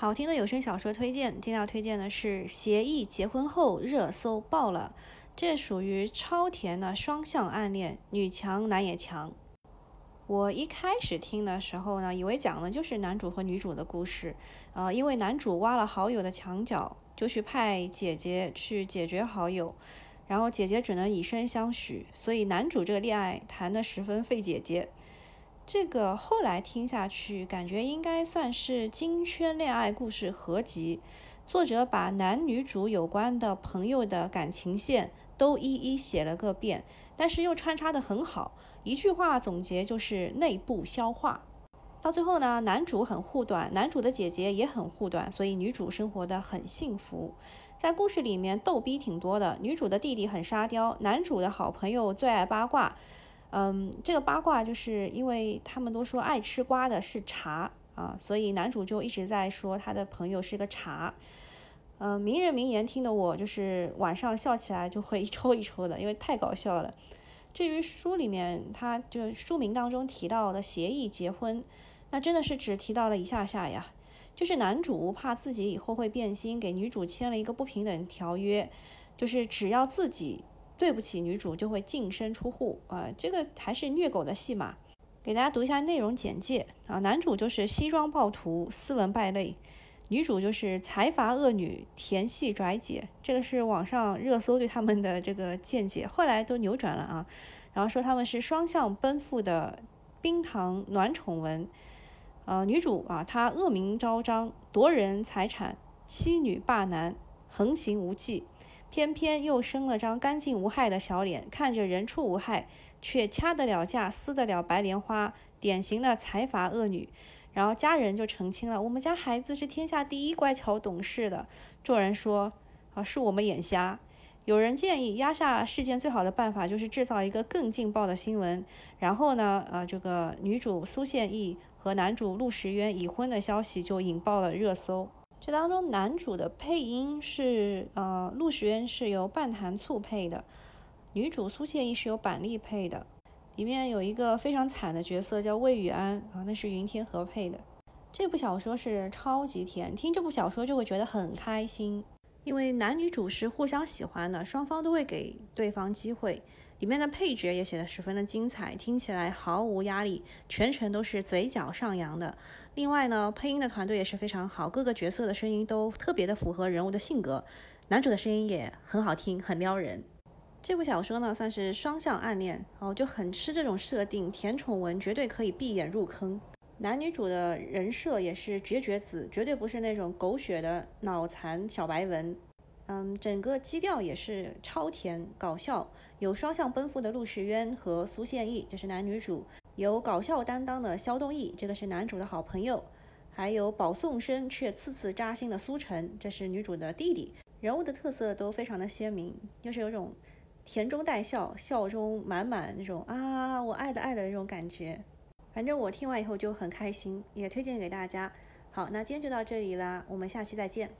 好听的有声小说推荐，今天要推荐的是《协议结婚后》，热搜爆了。这属于超甜的双向暗恋，女强男也强。我一开始听的时候呢，以为讲的就是男主和女主的故事，呃，因为男主挖了好友的墙角，就去派姐姐去解决好友，然后姐姐只能以身相许，所以男主这个恋爱谈的十分费姐姐。这个后来听下去，感觉应该算是金圈恋爱故事合集。作者把男女主有关的朋友的感情线都一一写了个遍，但是又穿插的很好。一句话总结就是内部消化。到最后呢，男主很护短，男主的姐姐也很护短，所以女主生活的很幸福。在故事里面逗逼挺多的，女主的弟弟很沙雕，男主的好朋友最爱八卦。嗯，这个八卦就是因为他们都说爱吃瓜的是茶啊，所以男主就一直在说他的朋友是个茶。嗯，名人名言听得我就是晚上笑起来就会一抽一抽的，因为太搞笑了。至于书里面，他就书名当中提到的协议结婚，那真的是只提到了一下下呀，就是男主怕自己以后会变心，给女主签了一个不平等条约，就是只要自己。对不起，女主就会净身出户啊！这个还是虐狗的戏码。给大家读一下内容简介啊，男主就是西装暴徒、斯文败类，女主就是财阀恶女、甜系拽姐。这个是网上热搜对他们的这个见解，后来都扭转了啊。然后说他们是双向奔赴的冰糖暖宠文。呃，女主啊，她恶名昭彰，夺人财产，妻女霸男，横行无忌。偏偏又生了张干净无害的小脸，看着人畜无害，却掐得了架，撕得了白莲花，典型的财阀恶女。然后家人就澄清了，我们家孩子是天下第一乖巧懂事的。众人说，啊，是我们眼瞎。有人建议压下事件最好的办法就是制造一个更劲爆的新闻，然后呢，呃，这个女主苏宪义和男主陆时渊已婚的消息就引爆了热搜。这当中男主的配音是呃陆时渊是由半坛醋配的，女主苏谢意是由板栗配的，里面有一个非常惨的角色叫魏雨安啊，那是云天河配的。这部小说是超级甜，听这部小说就会觉得很开心，因为男女主是互相喜欢的，双方都会给对方机会。里面的配角也写得十分的精彩，听起来毫无压力，全程都是嘴角上扬的。另外呢，配音的团队也是非常好，各个角色的声音都特别的符合人物的性格，男主的声音也很好听，很撩人。这部小说呢算是双向暗恋，哦，就很吃这种设定，甜宠文绝对可以闭眼入坑。男女主的人设也是绝绝子，绝对不是那种狗血的脑残小白文。嗯，整个基调也是超甜搞笑，有双向奔赴的陆时渊和苏宪义，这是男女主；有搞笑担当的肖东义，这个是男主的好朋友；还有保送生却次次扎心的苏晨，这是女主的弟弟。人物的特色都非常的鲜明，就是有种甜中带笑，笑中满满那种啊，我爱的爱的那种感觉。反正我听完以后就很开心，也推荐给大家。好，那今天就到这里啦，我们下期再见。